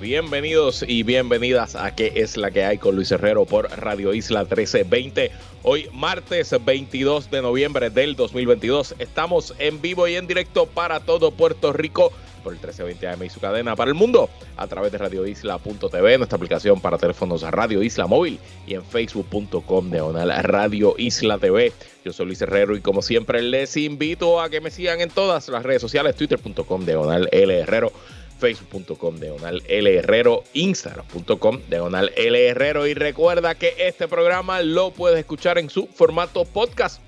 Bienvenidos y bienvenidas a ¿Qué es la que hay con Luis Herrero por Radio Isla 1320? Hoy martes 22 de noviembre del 2022 estamos en vivo y en directo para todo Puerto Rico por el 1320 AM y su cadena para el mundo a través de radioisla.tv, nuestra aplicación para teléfonos Radio Isla Móvil y en facebook.com diagonal Radio Isla TV. Yo soy Luis Herrero y como siempre les invito a que me sigan en todas las redes sociales, twitter.com diagonal L Herrero facebook.com diagonal L Herrero, instagram.com diagonal L Herrero y recuerda que este programa lo puedes escuchar en su formato podcast.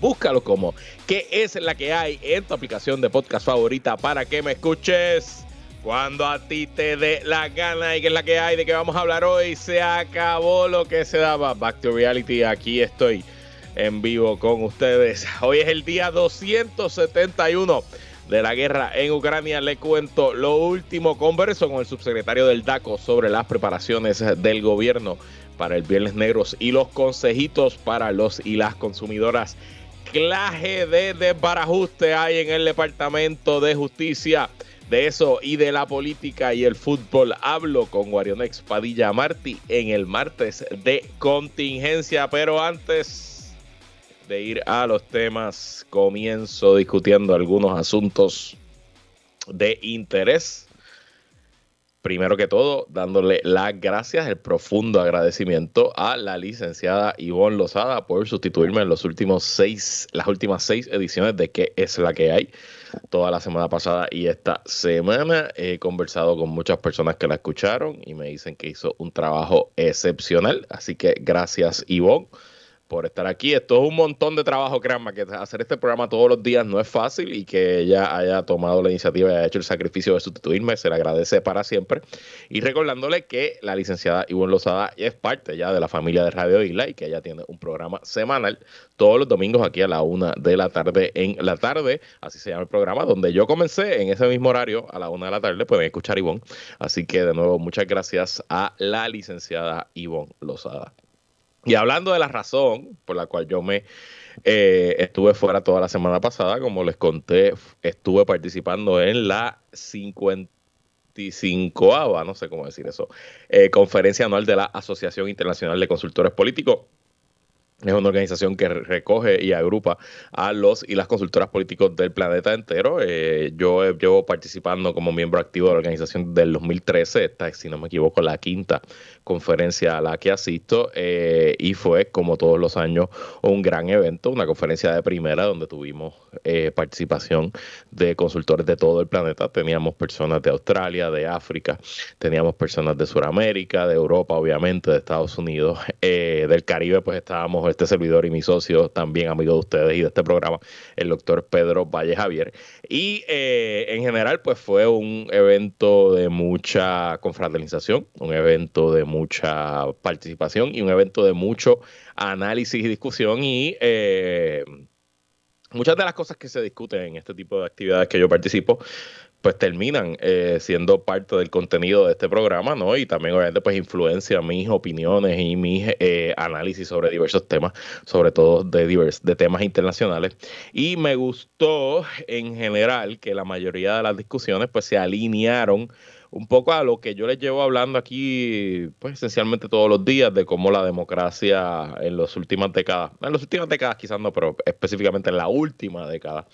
Búscalo como ¿Qué es la que hay en tu aplicación de podcast favorita para que me escuches? Cuando a ti te dé la gana y que es la que hay de que vamos a hablar hoy, se acabó lo que se daba. Back to reality, aquí estoy en vivo con ustedes. Hoy es el día 271 de la guerra en Ucrania. Le cuento lo último. Converso con el subsecretario del DACO sobre las preparaciones del gobierno para el Viernes Negros y los consejitos para los y las consumidoras. Claje de desbarajuste hay en el Departamento de Justicia. De eso y de la política y el fútbol hablo con Guarionex Padilla Martí en el martes de contingencia. Pero antes de ir a los temas, comienzo discutiendo algunos asuntos de interés. Primero que todo, dándole las gracias, el profundo agradecimiento a la licenciada Ivonne Lozada por sustituirme en los últimos seis, las últimas seis ediciones de ¿Qué es la que hay? Toda la semana pasada y esta semana he conversado con muchas personas que la escucharon y me dicen que hizo un trabajo excepcional. Así que gracias Ivonne por estar aquí. Esto es un montón de trabajo, créanme, que hacer este programa todos los días no es fácil y que ella haya tomado la iniciativa y haya hecho el sacrificio de sustituirme, se le agradece para siempre. Y recordándole que la licenciada Ivonne Lozada es parte ya de la familia de Radio Isla y que ella tiene un programa semanal todos los domingos aquí a la una de la tarde en la tarde, así se llama el programa, donde yo comencé en ese mismo horario a la una de la tarde, pueden escuchar a Ivonne. Así que de nuevo, muchas gracias a la licenciada Ivonne Lozada. Y hablando de la razón por la cual yo me eh, estuve fuera toda la semana pasada, como les conté, estuve participando en la 55ava, no sé cómo decir eso, eh, conferencia anual de la Asociación Internacional de Consultores Políticos es una organización que recoge y agrupa a los y las consultoras políticos del planeta entero. Eh, yo llevo participando como miembro activo de la organización del 2013. Esta es, si no me equivoco, la quinta conferencia a la que asisto. Eh, y fue, como todos los años, un gran evento, una conferencia de primera donde tuvimos eh, participación de consultores de todo el planeta. Teníamos personas de Australia, de África, teníamos personas de Sudamérica, de Europa, obviamente, de Estados Unidos, del Caribe, pues estábamos este servidor y mi socio, también amigo de ustedes y de este programa, el doctor Pedro Valle Javier. Y eh, en general, pues fue un evento de mucha confraternización, un evento de mucha participación y un evento de mucho análisis y discusión y... Eh, muchas de las cosas que se discuten en este tipo de actividades que yo participo, pues terminan eh, siendo parte del contenido de este programa, ¿no? Y también obviamente pues influencia mis opiniones y mis eh, análisis sobre diversos temas, sobre todo de, divers, de temas internacionales. Y me gustó en general que la mayoría de las discusiones pues se alinearon un poco a lo que yo les llevo hablando aquí, pues esencialmente todos los días, de cómo la democracia en las últimas décadas, en las últimas décadas quizás no, pero específicamente en la última década,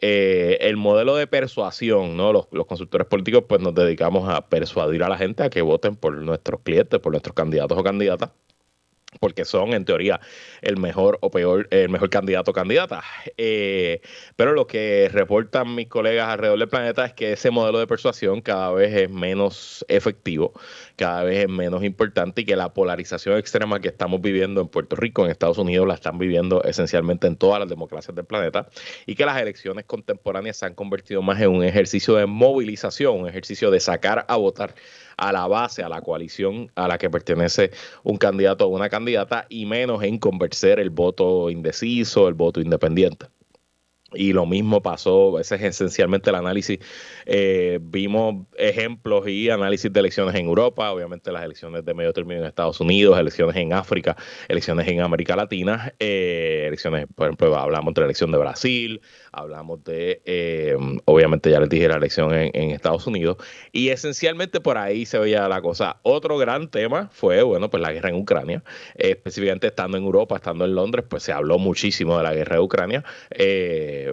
eh, el modelo de persuasión, ¿no? Los, los, consultores políticos, pues nos dedicamos a persuadir a la gente a que voten por nuestros clientes, por nuestros candidatos o candidatas porque son en teoría el mejor o peor, el mejor candidato o candidata. Eh, pero lo que reportan mis colegas alrededor del planeta es que ese modelo de persuasión cada vez es menos efectivo, cada vez es menos importante y que la polarización extrema que estamos viviendo en Puerto Rico, en Estados Unidos, la están viviendo esencialmente en todas las democracias del planeta y que las elecciones contemporáneas se han convertido más en un ejercicio de movilización, un ejercicio de sacar a votar a la base, a la coalición a la que pertenece un candidato o una candidata y menos en convencer el voto indeciso, el voto independiente. Y lo mismo pasó, ese es esencialmente el análisis. Eh, vimos ejemplos y análisis de elecciones en Europa, obviamente las elecciones de medio término en Estados Unidos, elecciones en África, elecciones en América Latina, eh, elecciones, por ejemplo, hablamos de la elección de Brasil, hablamos de, eh, obviamente ya les dije la elección en, Estados Unidos, y esencialmente por ahí se veía la cosa. Otro gran tema fue, bueno, pues la guerra en Ucrania, específicamente estando en Europa, estando en Londres, pues se habló muchísimo de la guerra de Ucrania. Eh,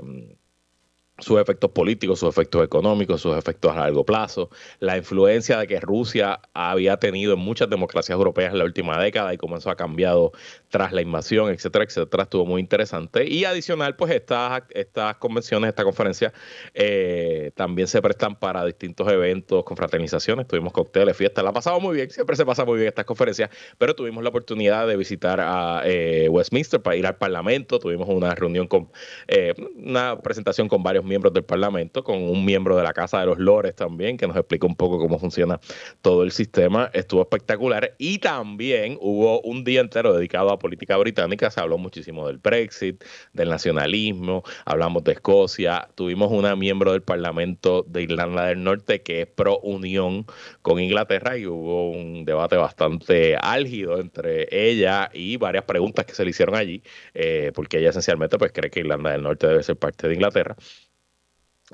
sus efectos políticos, sus efectos económicos, sus efectos a largo plazo, la influencia de que Rusia había tenido en muchas democracias europeas en la última década y cómo eso ha cambiado tras la invasión, etcétera, etcétera, estuvo muy interesante. Y adicional, pues estas, estas convenciones, esta conferencia, eh, también se prestan para distintos eventos, confraternizaciones, tuvimos cócteles, fiestas, la pasamos muy bien, siempre se pasa muy bien estas conferencias, pero tuvimos la oportunidad de visitar a eh, Westminster para ir al Parlamento, tuvimos una reunión con, eh, una presentación con varios miembros del Parlamento, con un miembro de la Casa de los Lores también, que nos explicó un poco cómo funciona todo el sistema. Estuvo espectacular y también hubo un día entero dedicado a política británica. Se habló muchísimo del Brexit, del nacionalismo, hablamos de Escocia. Tuvimos una miembro del Parlamento de Irlanda del Norte que es pro unión con Inglaterra y hubo un debate bastante álgido entre ella y varias preguntas que se le hicieron allí, eh, porque ella esencialmente pues cree que Irlanda del Norte debe ser parte de Inglaterra.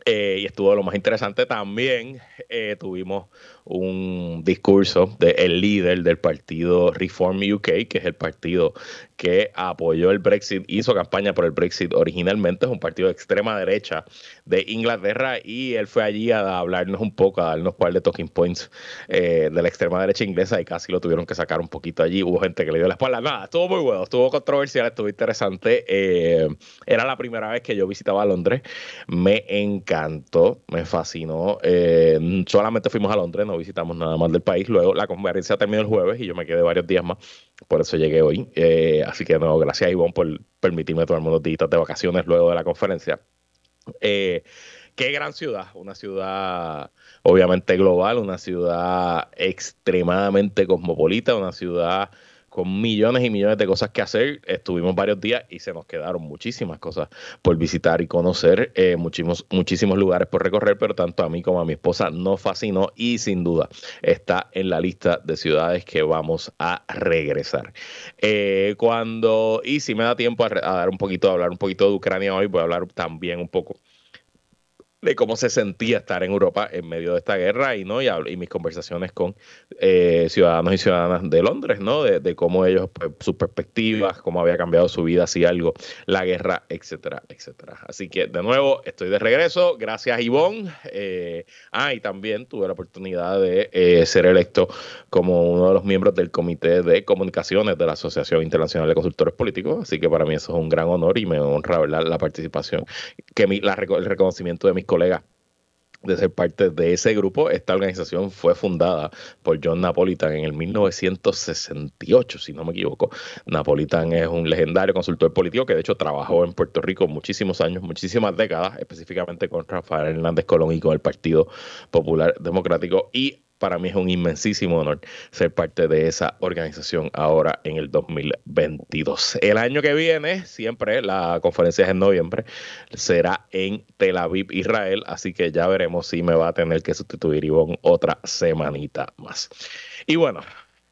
Eh, y estuvo lo más interesante también, eh, tuvimos un discurso del líder del partido Reform UK, que es el partido que apoyó el Brexit, hizo campaña por el Brexit. Originalmente, es un partido de extrema derecha de Inglaterra y él fue allí a hablarnos un poco, a darnos par de talking points eh, de la extrema derecha inglesa y casi lo tuvieron que sacar un poquito allí, hubo gente que le dio la espalda, nada, estuvo muy bueno, estuvo controversial, estuvo interesante, eh, era la primera vez que yo visitaba Londres, me encantó, me fascinó, eh, solamente fuimos a Londres, no visitamos nada más del país, luego la conferencia terminó el jueves y yo me quedé varios días más, por eso llegué hoy. Así que, no, gracias Ivonne por permitirme tomarme unos días de vacaciones luego de la conferencia. Eh, qué gran ciudad, una ciudad obviamente global, una ciudad extremadamente cosmopolita, una ciudad con millones y millones de cosas que hacer. Estuvimos varios días y se nos quedaron muchísimas cosas por visitar y conocer, eh, muchísimos, muchísimos lugares por recorrer, pero tanto a mí como a mi esposa nos fascinó y sin duda está en la lista de ciudades que vamos a regresar. Eh, cuando, y si me da tiempo a, a, dar un poquito, a hablar un poquito de Ucrania hoy, voy a hablar también un poco de cómo se sentía estar en Europa en medio de esta guerra y no y, mis conversaciones con eh, ciudadanos y ciudadanas de Londres, ¿no? De, cómo ellos, pues, sus perspectivas, cómo había cambiado su vida, si algo, la guerra, etcétera, etcétera. Así que de nuevo estoy de regreso, gracias Ivonne. Eh, ah, y también tuve la oportunidad de eh, ser electo como uno de los miembros del Comité de Comunicaciones de la Asociación Internacional de Consultores Políticos, así que para mí eso es un gran honor y me honra la participación, que mi, la, el reconocimiento de mis colega de ser parte de ese grupo. Esta organización fue fundada por John Napolitan en el 1968, si no me equivoco. Napolitan es un legendario consultor político que de hecho trabajó en Puerto Rico muchísimos años, muchísimas décadas, específicamente con Rafael Hernández Colón y con el Partido Popular Democrático. Y para mí es un inmensísimo honor ser parte de esa organización ahora en el 2022. El año que viene, siempre la conferencia es en noviembre, será en Tel Aviv, Israel, así que ya veremos si me va a tener que sustituir Ivonne otra semanita más. Y bueno,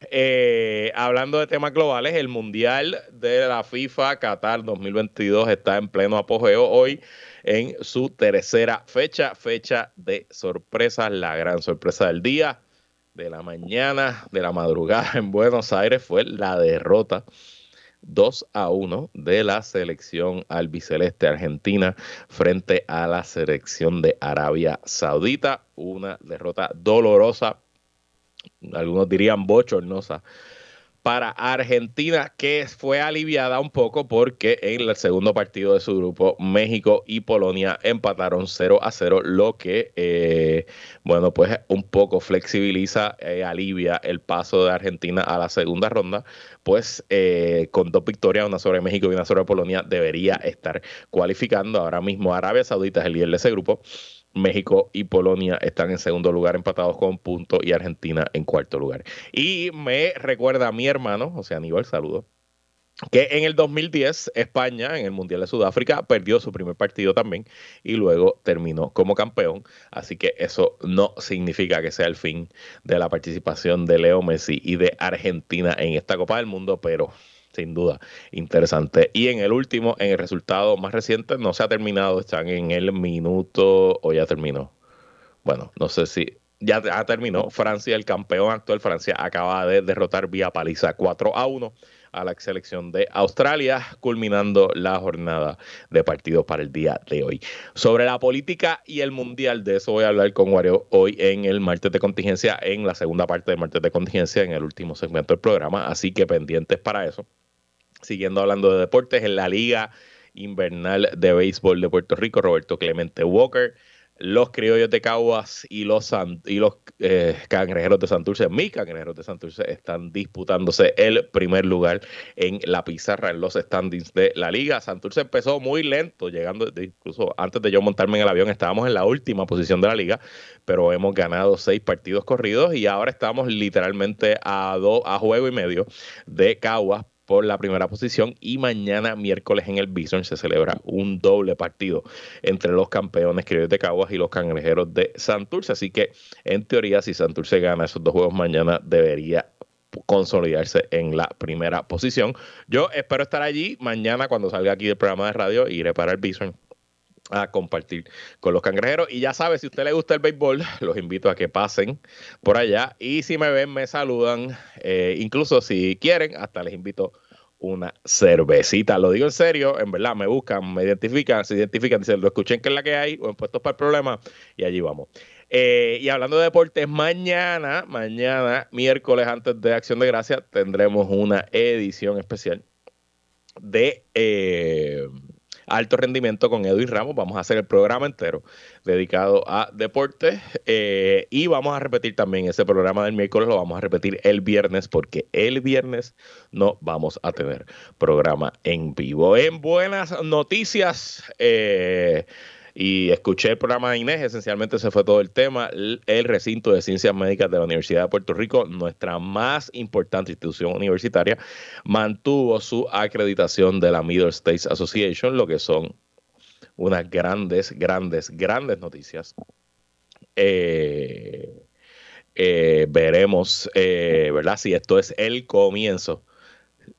eh, hablando de temas globales, el Mundial de la FIFA Qatar 2022 está en pleno apogeo hoy en su tercera fecha, fecha de sorpresas, la gran sorpresa del día, de la mañana, de la madrugada en Buenos Aires fue la derrota 2 a 1 de la selección albiceleste argentina frente a la selección de Arabia Saudita. Una derrota dolorosa, algunos dirían bochornosa para Argentina, que fue aliviada un poco porque en el segundo partido de su grupo, México y Polonia empataron 0 a 0, lo que, eh, bueno, pues un poco flexibiliza, eh, alivia el paso de Argentina a la segunda ronda, pues eh, con dos victorias, una sobre México y una sobre Polonia, debería estar cualificando. Ahora mismo Arabia Saudita es el líder de ese grupo México y Polonia están en segundo lugar empatados con punto y Argentina en cuarto lugar. Y me recuerda a mi hermano, o sea, Aníbal, saludo, que en el 2010 España en el Mundial de Sudáfrica perdió su primer partido también y luego terminó como campeón. Así que eso no significa que sea el fin de la participación de Leo Messi y de Argentina en esta Copa del Mundo, pero sin duda, interesante. Y en el último, en el resultado más reciente, no se ha terminado, están en el minuto o ya terminó. Bueno, no sé si ya, terminó. Francia, el campeón actual, Francia acaba de derrotar vía paliza 4 a 1 a la selección de Australia, culminando la jornada de partidos para el día de hoy. Sobre la política y el mundial, de eso voy a hablar con Wario hoy en el martes de contingencia, en la segunda parte del martes de contingencia, en el último segmento del programa, así que pendientes para eso. Siguiendo hablando de deportes, en la Liga Invernal de Béisbol de Puerto Rico, Roberto Clemente Walker los criollos de Caguas y los, y los eh, cangrejeros de Santurce, mis cangrejeros de Santurce, están disputándose el primer lugar en la pizarra, en los standings de la liga. Santurce empezó muy lento, llegando, incluso antes de yo montarme en el avión, estábamos en la última posición de la liga, pero hemos ganado seis partidos corridos y ahora estamos literalmente a, dos a juego y medio de Caguas por la primera posición y mañana miércoles en el Bison se celebra un doble partido entre los campeones criollos de Caguas y los cangrejeros de Santurce. Así que en teoría si Santurce gana esos dos juegos mañana debería consolidarse en la primera posición. Yo espero estar allí mañana cuando salga aquí del programa de radio iré para el Bison a compartir con los cangrejeros. Y ya sabes, si a usted le gusta el béisbol, los invito a que pasen por allá. Y si me ven, me saludan. Eh, incluso si quieren, hasta les invito una cervecita. Lo digo en serio, en verdad, me buscan, me identifican, se identifican, dicen, lo escuchen que es la que hay, o en puestos para el problema, y allí vamos. Eh, y hablando de deportes, mañana, mañana, miércoles antes de Acción de Gracia, tendremos una edición especial de eh, alto rendimiento con Edwin Ramos. Vamos a hacer el programa entero dedicado a deportes eh, y vamos a repetir también ese programa del miércoles, lo vamos a repetir el viernes porque el viernes no vamos a tener programa en vivo. En buenas noticias. Eh, y escuché el programa de Inés, esencialmente se fue todo el tema, el, recinto de ciencias médicas de la Universidad de Puerto Rico, nuestra más importante institución universitaria, mantuvo su acreditación de la Middle States Association, lo que son unas grandes, grandes, grandes noticias. Eh, eh, veremos, eh, ¿verdad? Si esto es el comienzo,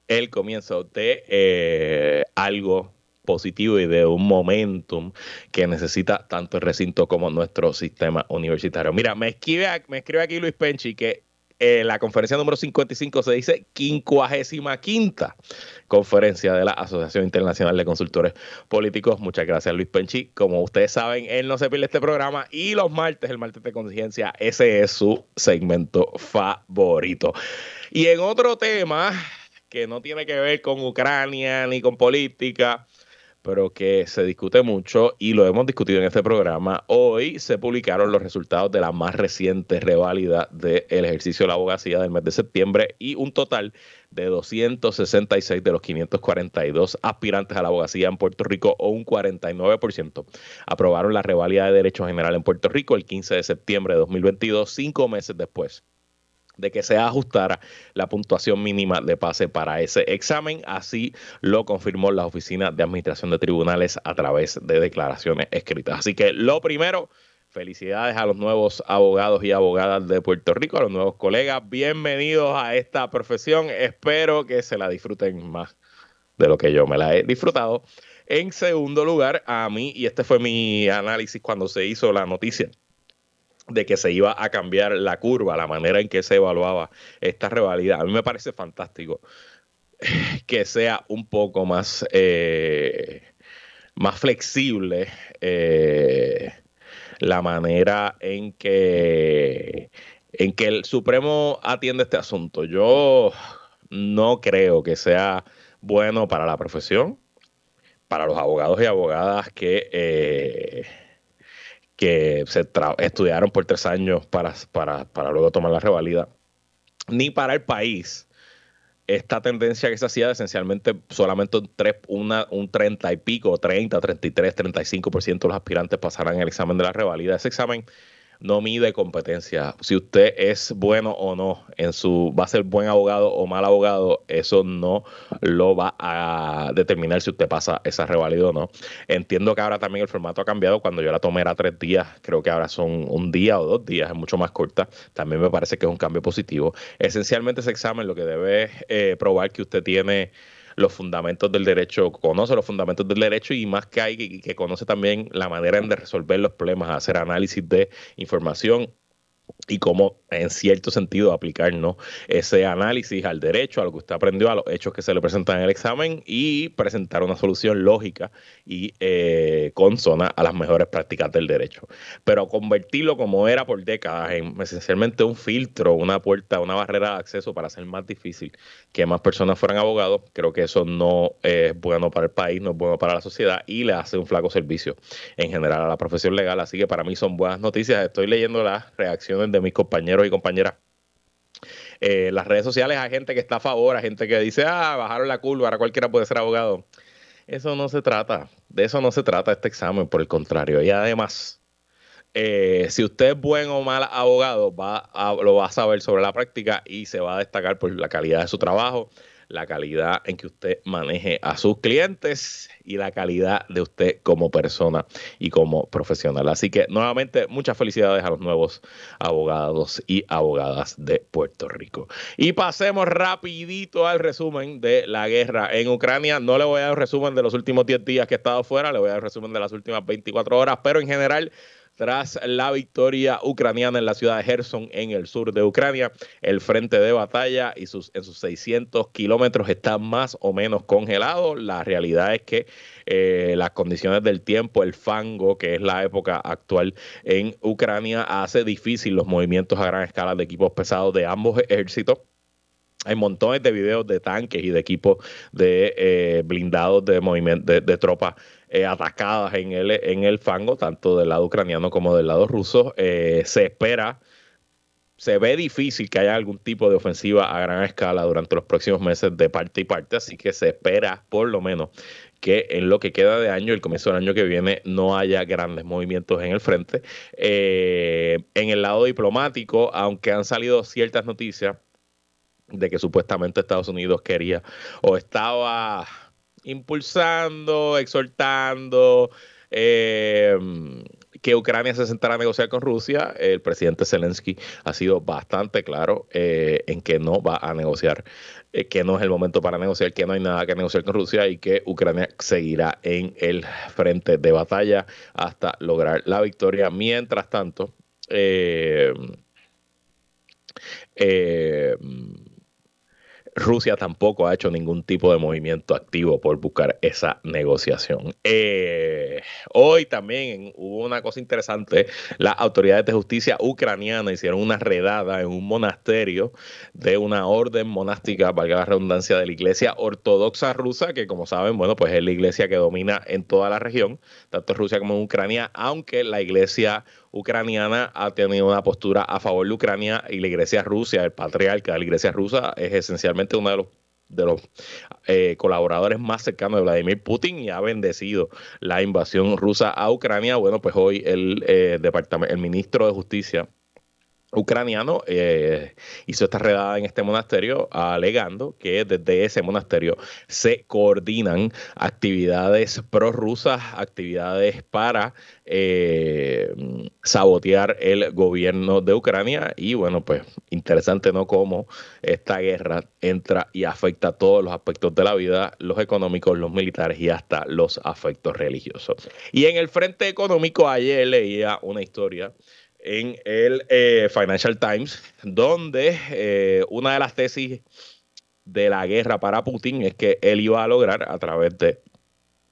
el comienzo de algo positivo y de un momentum que necesita tanto el recinto como nuestro sistema universitario. Mira, me escribe, me escribe aquí Luis Penchi que eh, la conferencia número 55 se dice 55 conferencia de la Asociación Internacional de Consultores Políticos. Muchas gracias, Luis Penchi. Como ustedes saben, él no se pierde este programa y los martes, el martes de conciencia, ese es su segmento favorito. Y en otro tema que no tiene que ver con Ucrania ni con política, pero que se discute mucho y lo hemos discutido en este programa. Hoy se publicaron los resultados de la más reciente reválida del ejercicio de la abogacía del mes de septiembre y un total de 266 de los 542 aspirantes a la abogacía en Puerto Rico o un 49% aprobaron la reválida de derecho general en Puerto Rico el 15 de septiembre de 2022, cinco meses después de que se ajustara la puntuación mínima de pase para ese examen. Así lo confirmó la Oficina de Administración de Tribunales a través de declaraciones escritas. Así que lo primero, felicidades a los nuevos abogados y abogadas de Puerto Rico, a los nuevos colegas. Bienvenidos a esta profesión. Espero que se la disfruten más de lo que yo me la he disfrutado. En segundo lugar, a mí, y este fue mi análisis cuando se hizo la noticia de que se iba a cambiar la curva, la manera en que se evaluaba esta rivalidad. A mí me parece fantástico que sea un poco más, eh, más flexible eh, la manera en que, en que el Supremo atiende este asunto. Yo no creo que sea bueno para la profesión, para los abogados y abogadas que... Eh, que se estudiaron por tres años para, para, para luego tomar la revalida, ni para el país esta tendencia que se hacía de esencialmente solamente un, 3, una, un 30 y pico, 30, 33, 35% de los aspirantes pasarán el examen de la revalida. Ese examen no mide competencia. Si usted es bueno o no en su, va a ser buen abogado o mal abogado, eso no lo va a determinar si usted pasa esa revalida o no. Entiendo que ahora también el formato ha cambiado. Cuando yo la tomé era tres días, creo que ahora son un día o dos días, es mucho más corta. También me parece que es un cambio positivo. Esencialmente ese examen lo que debe eh, probar que usted tiene los fundamentos del derecho, conoce los fundamentos del derecho y más que hay, que, conoce también la manera de resolver los problemas, hacer análisis de información y cómo en cierto sentido aplicar ese análisis al derecho, a lo que usted aprendió, a los hechos que se le presentan en el examen y presentar una solución lógica y eh, consona a las mejores prácticas del derecho. Pero convertirlo como era por décadas en esencialmente un filtro, una puerta, una barrera de acceso para hacer más difícil que más personas fueran abogados, creo que eso no es bueno para el país, no es bueno para la sociedad y le hace un flaco servicio en general a la profesión legal. Así que para mí son buenas noticias. Estoy leyendo las reacciones de mis compañeros y compañeras. Eh, las redes sociales hay gente que está a favor, hay gente que dice, ah, bajaron la curva, ahora cualquiera puede ser abogado. Eso no se trata, de eso no se trata este examen, por el contrario. Y además, eh, si usted es buen o mal abogado, va lo va a saber sobre la práctica y se va a destacar por la calidad de su trabajo, la calidad en que usted maneje a sus clientes y la calidad de usted como persona y como profesional. Así que nuevamente muchas felicidades a los nuevos abogados y abogadas de Puerto Rico. Y pasemos rapidito al resumen de la guerra en Ucrania. No le voy a dar un resumen de los últimos 10 días que he estado fuera, le voy a dar un resumen de las últimas 24 horas, pero en general tras la victoria ucraniana en la ciudad de Gerson, en el sur de Ucrania. El frente de batalla y sus, en sus 600 kilómetros está más o menos congelado. La realidad es que eh, las condiciones del tiempo, el fango, que es la época actual en Ucrania, hace difícil los movimientos a gran escala de equipos pesados de ambos ejércitos. Hay montones de videos de tanques y de equipos de eh, blindados de movimiento de tropas eh, atacadas en el, en el fango, tanto del lado ucraniano como del lado ruso. Eh, se espera, se ve difícil que haya algún tipo de ofensiva a gran escala durante los próximos meses de parte y parte, así que se espera por lo menos que en lo que queda de año, el comienzo del año que viene, no haya grandes movimientos en el frente. Eh, en el lado diplomático, aunque han salido ciertas noticias de que supuestamente Estados Unidos quería o estaba impulsando, exhortando eh, que Ucrania se sentara a negociar con Rusia. El presidente Zelensky ha sido bastante claro eh, en que no va a negociar, eh, que no es el momento para negociar, que no hay nada que negociar con Rusia y que Ucrania seguirá en el frente de batalla hasta lograr la victoria. Mientras tanto, eh, Rusia tampoco ha hecho ningún tipo de movimiento activo por buscar esa negociación. Eh, hoy también hubo una cosa interesante. Las autoridades de justicia ucraniana hicieron una redada en un monasterio de una orden monástica, valga la redundancia, de la iglesia ortodoxa rusa, que como saben, bueno, pues es la iglesia que domina en toda la región, tanto en Rusia como en Ucrania, aunque la iglesia ucraniana ha tenido una postura a favor de Ucrania y la iglesia rusa, el patriarca de la iglesia rusa, es esencialmente uno de los de los eh, colaboradores más cercanos de Vladimir Putin y ha bendecido la invasión rusa a Ucrania. Bueno, pues hoy el, eh, departamento, el ministro de Justicia ucraniano eh, hizo esta redada en este monasterio alegando que desde ese monasterio se coordinan actividades prorrusas, actividades para eh, sabotear el gobierno de Ucrania y bueno pues interesante no cómo esta guerra entra y afecta todos los aspectos de la vida, los económicos, los militares y hasta los afectos religiosos. Y en el frente económico ayer leía una historia en el eh, Financial Times, donde eh, una de las tesis de la guerra para Putin es que él iba a lograr a través de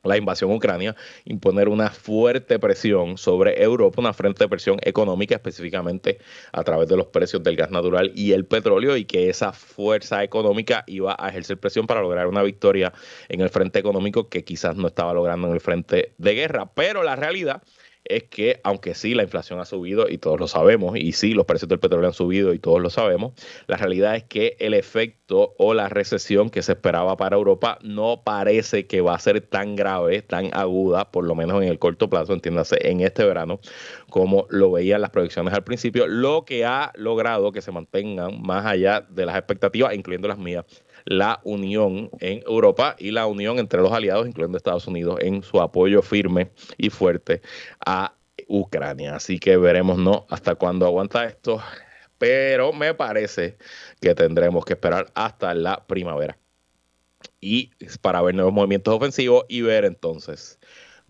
la invasión Ucrania, imponer una fuerte presión sobre Europa, una fuerte presión económica específicamente a través de los precios del gas natural y el petróleo y que esa fuerza económica iba a ejercer presión para lograr una victoria en el frente económico que quizás no estaba logrando en el frente de guerra. Pero la realidad es que aunque sí la inflación ha subido y todos lo sabemos, y sí los precios del petróleo han subido y todos lo sabemos, la realidad es que el efecto o la recesión que se esperaba para Europa no parece que va a ser tan grave, tan aguda, por lo menos en el corto plazo, entiéndase, en este verano, como lo veían las proyecciones al principio, lo que ha logrado que se mantengan más allá de las expectativas, incluyendo las mías, la unión en Europa y la unión entre los aliados, incluyendo Estados Unidos, en su apoyo firme y fuerte a Ucrania. Así que veremos no hasta cuándo aguanta esto, pero me parece que tendremos que esperar hasta la primavera y para ver nuevos movimientos ofensivos y ver entonces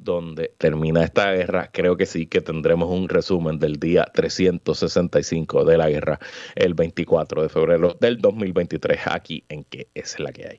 donde termina esta guerra, creo que sí que tendremos un resumen del día 365 de la guerra el 24 de febrero del 2023 aquí en que es la que hay.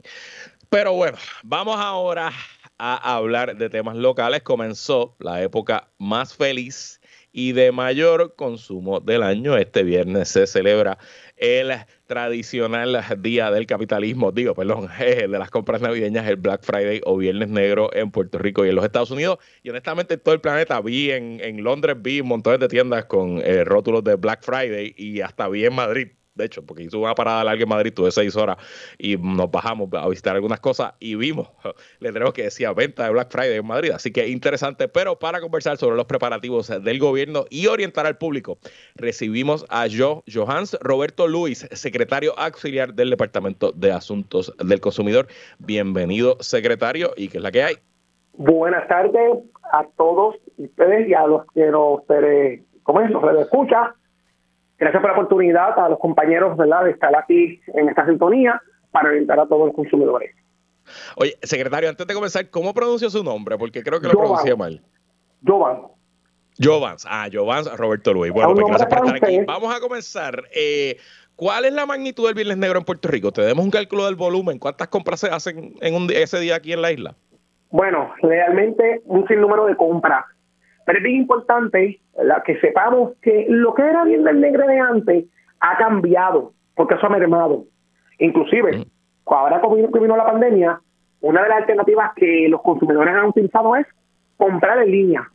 Pero bueno, vamos ahora a hablar de temas locales. Comenzó la época más feliz y de mayor consumo del año. Este viernes se celebra el tradicional día del capitalismo, digo, perdón, de las compras navideñas, el Black Friday o Viernes Negro en Puerto Rico y en los Estados Unidos. Y honestamente en todo el planeta vi en, en Londres, vi montones de tiendas con eh, rótulos de Black Friday y hasta vi en Madrid de hecho, porque hizo una parada larga en Madrid, tuve seis horas y nos bajamos a visitar algunas cosas y vimos letreros que decía venta de Black Friday en Madrid. Así que interesante, pero para conversar sobre los preparativos del gobierno y orientar al público, recibimos a Jo, Johans Roberto Luis, secretario auxiliar del Departamento de Asuntos del Consumidor. Bienvenido, secretario, y qué es la que hay. Buenas tardes a todos ustedes y a los que nos, ¿cómo es? nos escucha Gracias por la oportunidad a los compañeros ¿verdad? de estar aquí en esta sintonía para orientar a todos los consumidores. Oye, secretario, antes de comenzar, ¿cómo pronuncio su nombre? Porque creo que lo pronuncié mal. Jovan. Jovans, ah, Jovans Roberto Luis. Bueno, pues gracias por estar aquí. Vamos a comenzar. Eh, ¿Cuál es la magnitud del Viernes Negro en Puerto Rico? Tenemos un cálculo del volumen. ¿Cuántas compras se hacen en un, ese día aquí en la isla? Bueno, realmente un sinnúmero de compras. Pero es bien importante que sepamos que lo que era bien del negro de antes ha cambiado, porque eso ha mermado. Inclusive, ahora que vino la pandemia, una de las alternativas que los consumidores han utilizado es comprar en línea.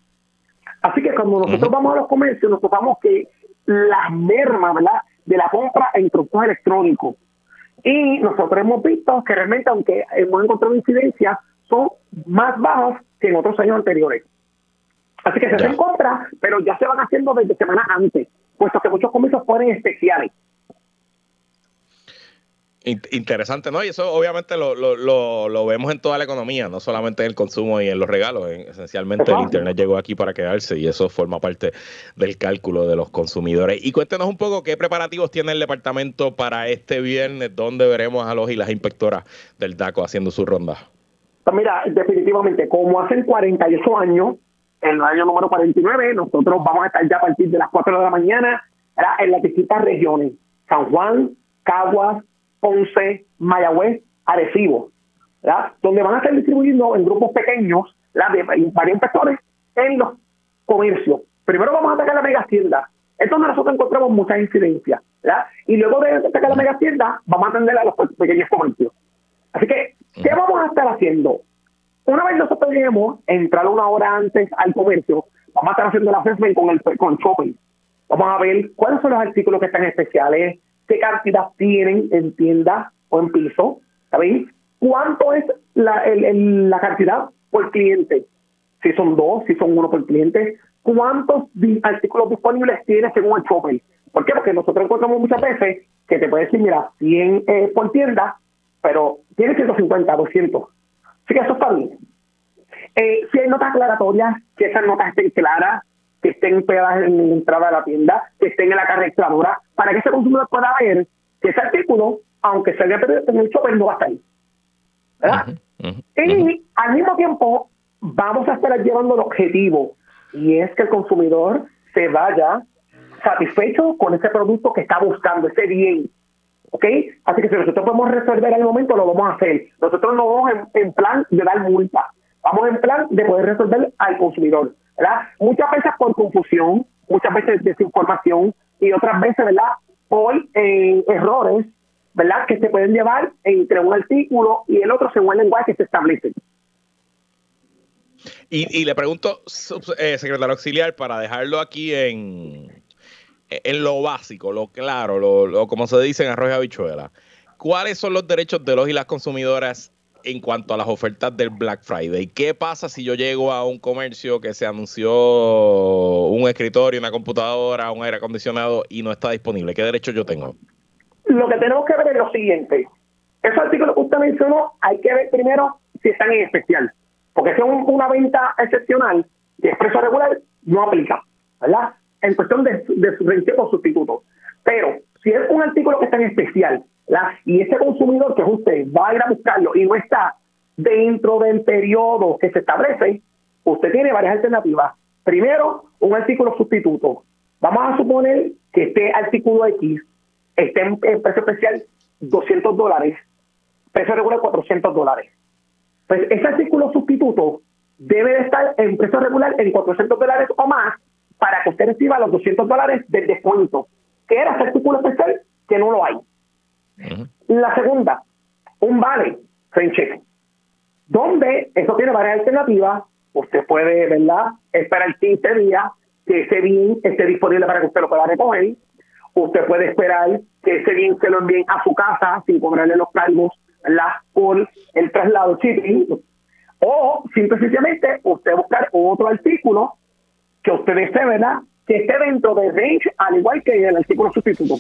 Así que cuando nosotros vamos a los comercios, nos topamos que las mermas ¿verdad? de la compra en productos electrónicos. Y nosotros hemos visto que realmente, aunque hemos encontrado incidencias, son más bajas que en otros años anteriores. Así que se hacen compras, pero ya se van haciendo desde semanas antes, puesto que muchos comercios ponen especiales. Interesante, ¿no? Y eso obviamente lo, lo, lo, vemos en toda la economía, no solamente en el consumo y en los regalos. Esencialmente el Internet llegó aquí para quedarse y eso forma parte del cálculo de los consumidores. Y cuéntenos un poco qué preparativos tiene el departamento para este viernes, donde veremos a los y las inspectoras del DACO haciendo su ronda. Mira, definitivamente, como hacen 48 años, en el año número 49, nosotros vamos a estar ya a partir de las 4 de la mañana en las distintas regiones, San Juan, Caguas, Ponce, Mayagüez, Arecibo, donde van a estar distribuyendo en grupos pequeños de varios inspectores en los comercios. Primero vamos a atacar la mega tienda. Es donde nosotros encontramos muchas incidencias. Y luego de atacar la mega tienda, vamos a atender a los pequeños comercios. Así que, ¿qué vamos a estar haciendo? Una vez nosotros lleguemos, entrar una hora antes al comercio, vamos a estar haciendo la assessment con el con shopping. Vamos a ver cuáles son los artículos que están especiales, qué cantidad tienen en tienda o en piso, ¿sabéis? ¿Cuánto es la, la cantidad por cliente? Si son dos, si son uno por cliente, ¿cuántos artículos disponibles tienes según el shopping? ¿Por qué? Porque nosotros encontramos muchas veces que te puede decir, mira, 100 eh, por tienda, pero tiene 150, 200. Así que eso está bien. Eh, si hay notas aclaratorias, que esas notas estén claras, que estén pegadas en la entrada de la tienda, que estén en la carretera para que ese consumidor pueda ver que ese artículo, aunque se haya perdido en el shopper, no va a estar ahí. ¿Verdad? y al mismo tiempo, vamos a estar llevando el objetivo, y es que el consumidor se vaya satisfecho con ese producto que está buscando, ese bien. ¿Ok? Así que si nosotros podemos resolver el momento, lo vamos a hacer. Nosotros no vamos en, plan de dar multa, vamos en plan de poder resolver al consumidor. ¿verdad? Muchas veces por confusión, muchas veces desinformación y otras veces, ¿verdad? Por eh, errores, ¿verdad? Que se pueden llevar entre un artículo y el otro según el lenguaje que se establece. Y, le pregunto, eh, secretario auxiliar, para dejarlo aquí en, en lo básico, lo claro, lo, como se dice en arroz y habichuela, ¿cuáles son los derechos de los y las consumidoras en cuanto a las ofertas del Black Friday? ¿Qué pasa si yo llego a un comercio que se anunció un escritorio, una computadora, un aire acondicionado y no está disponible? ¿Qué derechos yo tengo? Lo que tenemos que ver es lo siguiente. Esos artículos que usted mencionó, hay que ver primero si están en especial. Porque si es una venta excepcional de expreso regular, no aplica, ¿verdad? En cuestión de, de o sustituto. Pero si es un artículo que está en especial y ese consumidor que es usted va a ir a buscarlo y no está dentro del periodo que se establece, usted tiene varias alternativas. Primero, un artículo sustituto. Vamos a suponer que este artículo X esté en, precio especial 200 dólares, precio regular 400 dólares. Pues ese artículo sustituto debe de estar en precio regular en 400 dólares o más para que usted reciba los 200 dólares del descuento. que era ese artículo especial? Que no lo hay. La segunda, un vale, frame donde eso tiene varias alternativas. Usted puede, ¿verdad?, esperar 15 días que ese bien esté disponible para que usted lo pueda recoger. Usted puede esperar que ese bien se lo envíen a su casa sin cobrarle los cargos la por el traslado shipping, o simplemente usted buscar otro artículo que usted desee, ¿verdad? Que esté dentro de range, al igual que el artículo sustituto.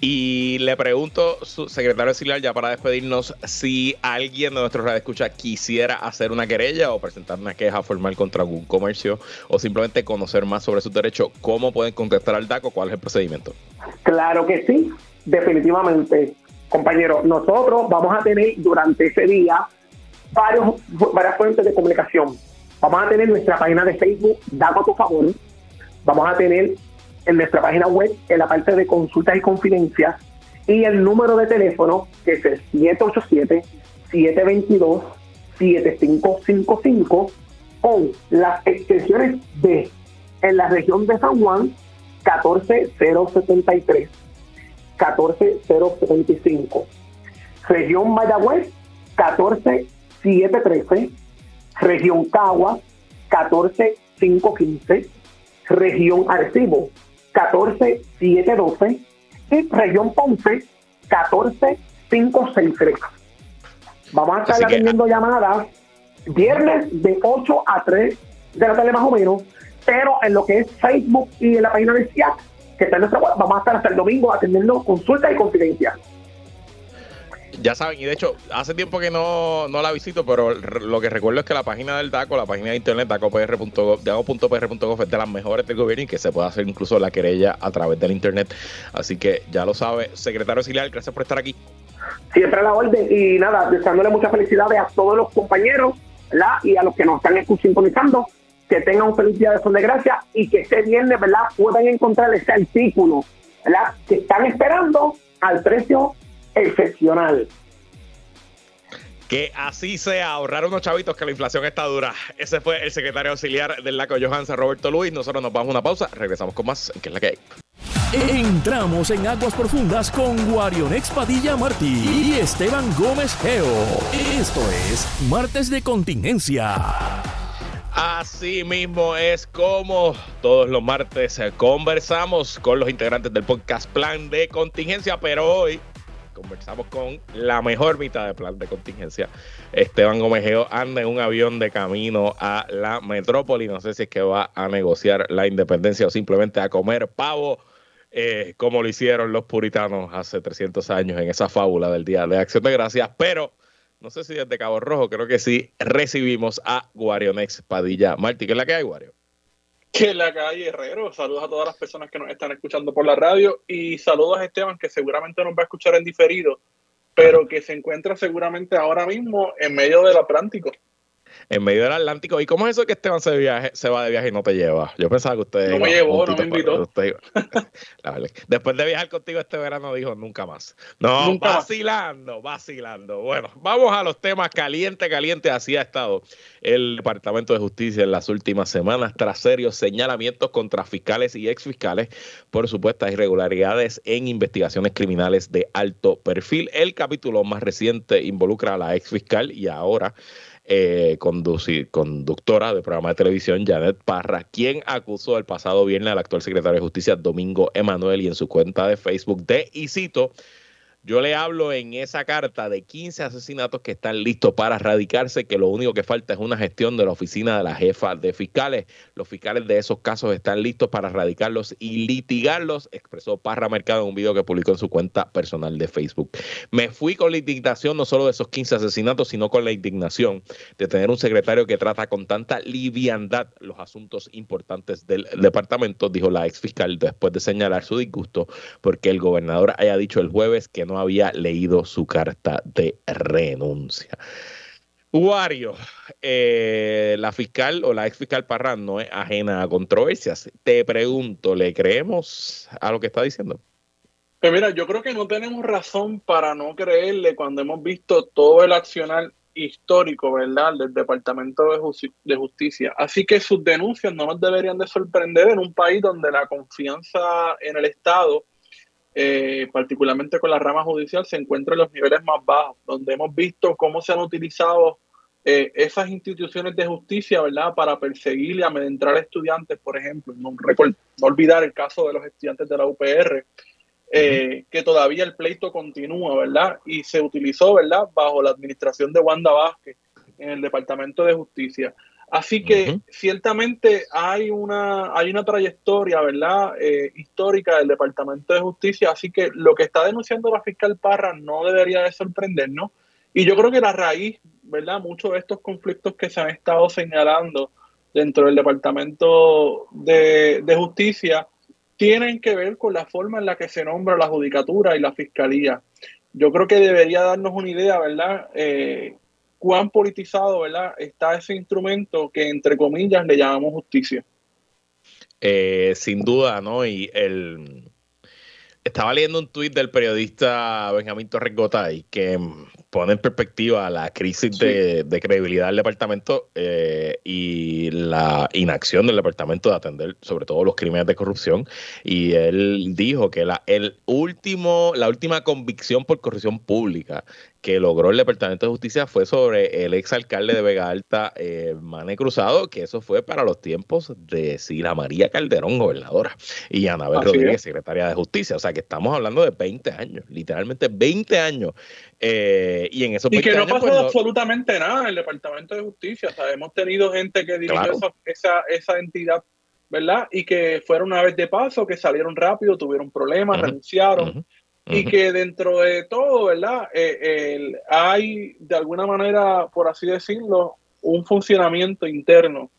Y le pregunto, su secretario auxiliar, ya para despedirnos, si alguien de nuestros escucha quisiera hacer una querella o presentar una queja formal contra algún comercio o simplemente conocer más sobre sus derechos, ¿cómo pueden contestar al DACO? ¿Cuál es el procedimiento? Claro que sí definitivamente, compañeros, nosotros vamos a tener durante ese día varios, varias fuentes de comunicación. Vamos a tener nuestra página de Facebook, Dato a tu favor. Vamos a tener en nuestra página web, en la parte de consultas y confidencias, y el número de teléfono, que es el 787-722-7555, con las extensiones de, en la región de San Juan, 14073 14075. Región Mayagüez, 14713. Región Cagua, 14515. Región Arecibo, 14712. Y Región Ponce, 14563. Vamos a estar atendiendo llamadas viernes de 8 a 3 de la tarde más o menos, pero en lo que es Facebook y en la página de SIAC que está en nuestra web. Vamos a estar hasta el domingo atendiendo consultas y confidencias. Ya saben, y de hecho, hace tiempo que no, no la visito, pero lo que recuerdo es que la página del DACO, la página de internet dacopr.gov, es de las mejores del gobierno y que se puede hacer incluso la querella a través del internet. Así que ya lo sabe, secretario auxiliar, gracias por estar aquí. Siempre a la orden y nada, deseándole muchas felicidades a todos los compañeros y a los que nos están sintonizando que tengan un feliz día de Son de Gracia y que este viernes, ¿verdad?, puedan encontrar ese artículo, ¿verdad?, que están esperando al precio excepcional. Que así sea, ahorrar unos chavitos que la inflación está dura. Ese fue el secretario auxiliar del LACO Johansa, Roberto Luis. Nosotros nos vamos a una pausa, regresamos con más, que es la que hay. Entramos en aguas profundas con Guarionex Padilla Martí y Esteban Gómez Geo. Esto es Martes de Contingencia. Así mismo es como todos los martes conversamos con los integrantes del podcast Plan de Contingencia, pero hoy conversamos con la mejor mitad de Plan de Contingencia. Esteban Gomejeo anda en un avión de camino a la metrópoli. No sé si es que va a negociar la independencia o simplemente a comer pavo. Eh, como lo hicieron los puritanos hace 300 años en esa fábula del Día de Acción de Gracias, pero no sé si desde Cabo Rojo, creo que sí, recibimos a Guarionex Padilla. Marti, ¿qué es la que hay, Guario? Que la hay, Herrero. Saludos a todas las personas que nos están escuchando por la radio y saludos a Esteban, que seguramente nos va a escuchar en diferido, pero que se encuentra seguramente ahora mismo en medio del Atlántico en medio del Atlántico. ¿Y cómo es eso que Esteban se, viaje, se va de viaje y no te lleva? Yo pensaba que usted. No me llevó, no me invitó. después de viajar contigo este verano dijo nunca más. No, vacilando, vacilando. Bueno, vamos a los temas caliente, caliente. Así ha estado el Departamento de Justicia en las últimas semanas tras serios señalamientos contra fiscales y exfiscales por supuestas irregularidades en investigaciones criminales de alto perfil. El capítulo más reciente involucra a la exfiscal y ahora eh, conductora del programa de televisión, Janet Parra, quien acusó el pasado viernes al actual secretario de Justicia, Domingo Emanuel, y en su cuenta de Facebook de, y cito, yo le hablo en esa carta de 15 asesinatos que están listos para erradicarse, que lo único que falta es una gestión de la oficina de la jefa de fiscales. Los fiscales de esos casos están listos para erradicarlos y litigarlos, expresó Parra Mercado en un video que publicó en su cuenta personal de Facebook. Me fui con la indignación no solo de esos 15 asesinatos, sino con la indignación de tener un secretario que trata con tanta liviandad los asuntos importantes del departamento, dijo la ex fiscal después de señalar su disgusto porque el gobernador haya dicho el jueves que no había leído su carta de renuncia. Wario, eh, la fiscal o la ex fiscal Parran no es ajena a controversias. Te pregunto, ¿le creemos a lo que está diciendo? Pues mira, yo creo que no tenemos razón para no creerle cuando hemos visto todo el accionar histórico, ¿verdad?, del Departamento de, Justicia. Así que sus denuncias no nos deberían de sorprender en un país donde la confianza en el Estado eh, particularmente con la rama judicial, se encuentra en los niveles más bajos, donde hemos visto cómo se han utilizado eh, esas instituciones de justicia, ¿verdad?, para perseguir y amedrentar a estudiantes, por ejemplo. No, olvidar el caso de los estudiantes de la UPR, eh, que todavía el pleito continúa, ¿verdad? Y se utilizó, ¿verdad?, bajo la administración de Wanda Vázquez en el Departamento de Justicia. Así que ciertamente hay una, hay una trayectoria, ¿verdad?, eh, histórica del Departamento de Justicia, así que lo que está denunciando la fiscal Parra no debería de sorprendernos. Y yo creo que la raíz, ¿verdad?, muchos de estos conflictos que se han estado señalando dentro del Departamento de, de Justicia tienen que ver con la forma en la que se nombra la judicatura y la fiscalía. Yo creo que debería darnos una idea, ¿verdad?, eh, cuán politizado ¿verdad? está ese instrumento que entre comillas le llamamos justicia. Eh, sin duda, ¿no? Y el estaba leyendo un tuit del periodista Benjamín Torres Gotay que pone en perspectiva la crisis de, credibilidad del departamento eh, y la inacción del departamento de atender sobre todo los crímenes de corrupción. Y él dijo que la, el último, la última convicción por corrupción pública que logró el Departamento de Justicia fue sobre el exalcalde de Vega Alta, eh, Mane Cruzado, que eso fue para los tiempos de Sila María Calderón, gobernadora, y Anabel Rodríguez, secretaria de Justicia. O sea que estamos hablando de 20 años, literalmente 20 años. Eh, y en esos Y que no pasó pues, absolutamente nada en el Departamento de Justicia. O sea, hemos tenido gente que dirigió esa, esa, entidad ¿verdad? Y que fueron una vez de paso, que salieron rápido, tuvieron problemas, renunciaron y que dentro de todo, ¿verdad? Eh, hay de alguna manera, por así decirlo, un funcionamiento interno